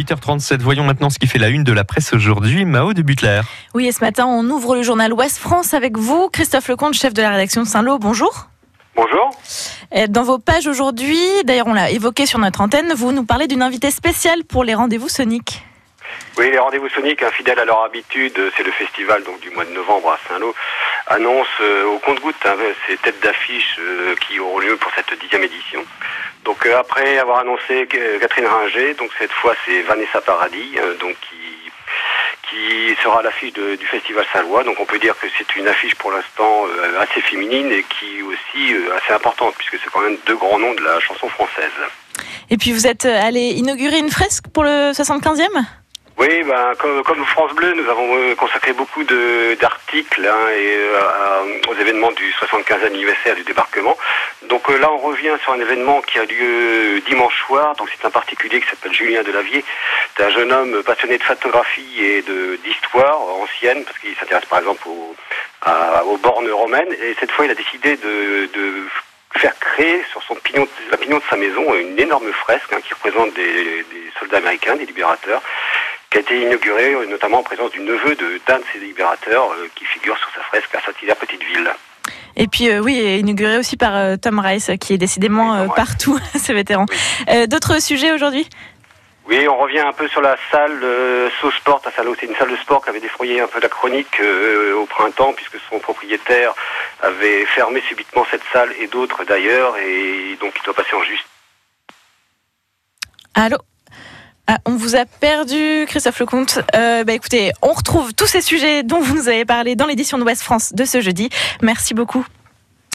8h37. Voyons maintenant ce qui fait la une de la presse aujourd'hui. Mao de Butler. Oui, et ce matin, on ouvre le journal Ouest France avec vous, Christophe Lecomte, chef de la rédaction de Saint-Lô. Bonjour. Bonjour. Dans vos pages aujourd'hui, d'ailleurs on l'a évoqué sur notre antenne, vous nous parlez d'une invitée spéciale pour les rendez-vous soniques. Oui, les rendez-vous soniques, fidèles à leur habitude, c'est le festival donc du mois de novembre à Saint-Lô, annonce euh, au compte-goutte hein, ces têtes d'affiche euh, qui auront lieu pour cette dixième édition. Donc euh, après avoir annoncé Catherine Ringer, donc cette fois c'est Vanessa Paradis, donc qui qui sera à l'affiche du festival Salois. Donc on peut dire que c'est une affiche pour l'instant assez féminine et qui aussi assez importante puisque c'est quand même deux grands noms de la chanson française. Et puis vous êtes allé inaugurer une fresque pour le 75e oui, ben, comme, France Bleu, nous avons euh, consacré beaucoup d'articles hein, et, euh, aux événements du 75 anniversaire du débarquement. Donc euh, là, on revient sur un événement qui a lieu dimanche soir. Donc c'est un particulier qui s'appelle Julien Delavier. C'est un jeune homme passionné de photographie et d'histoire ancienne, parce qu'il s'intéresse par exemple aux, bornes romaines. Et cette fois, il a décidé de, faire créer sur son pignon, la pignon de sa maison une énorme fresque hein, qui représente des, soldats américains, des libérateurs qui a été inauguré euh, notamment en présence du neveu d'un de, ces libérateurs euh, qui figure sur sa fresque à Saint-Hilaire Petite Ville. Et puis euh, oui, inauguré aussi par Tom Rice, qui est décidément partout, ce vétéran. D'autres sujets aujourd'hui? Oui, on revient un peu sur la salle euh, Sport. C'est une salle de sport qui avait défrayé un peu la chronique au printemps, puisque son propriétaire avait fermé subitement cette salle et d'autres d'ailleurs, et donc il doit passer en juste. Allô? Ah, on vous a perdu, Christophe Lecomte. Euh, bah, écoutez, on retrouve tous ces sujets dont vous nous avez parlé dans l'édition de West France de ce jeudi. Merci beaucoup.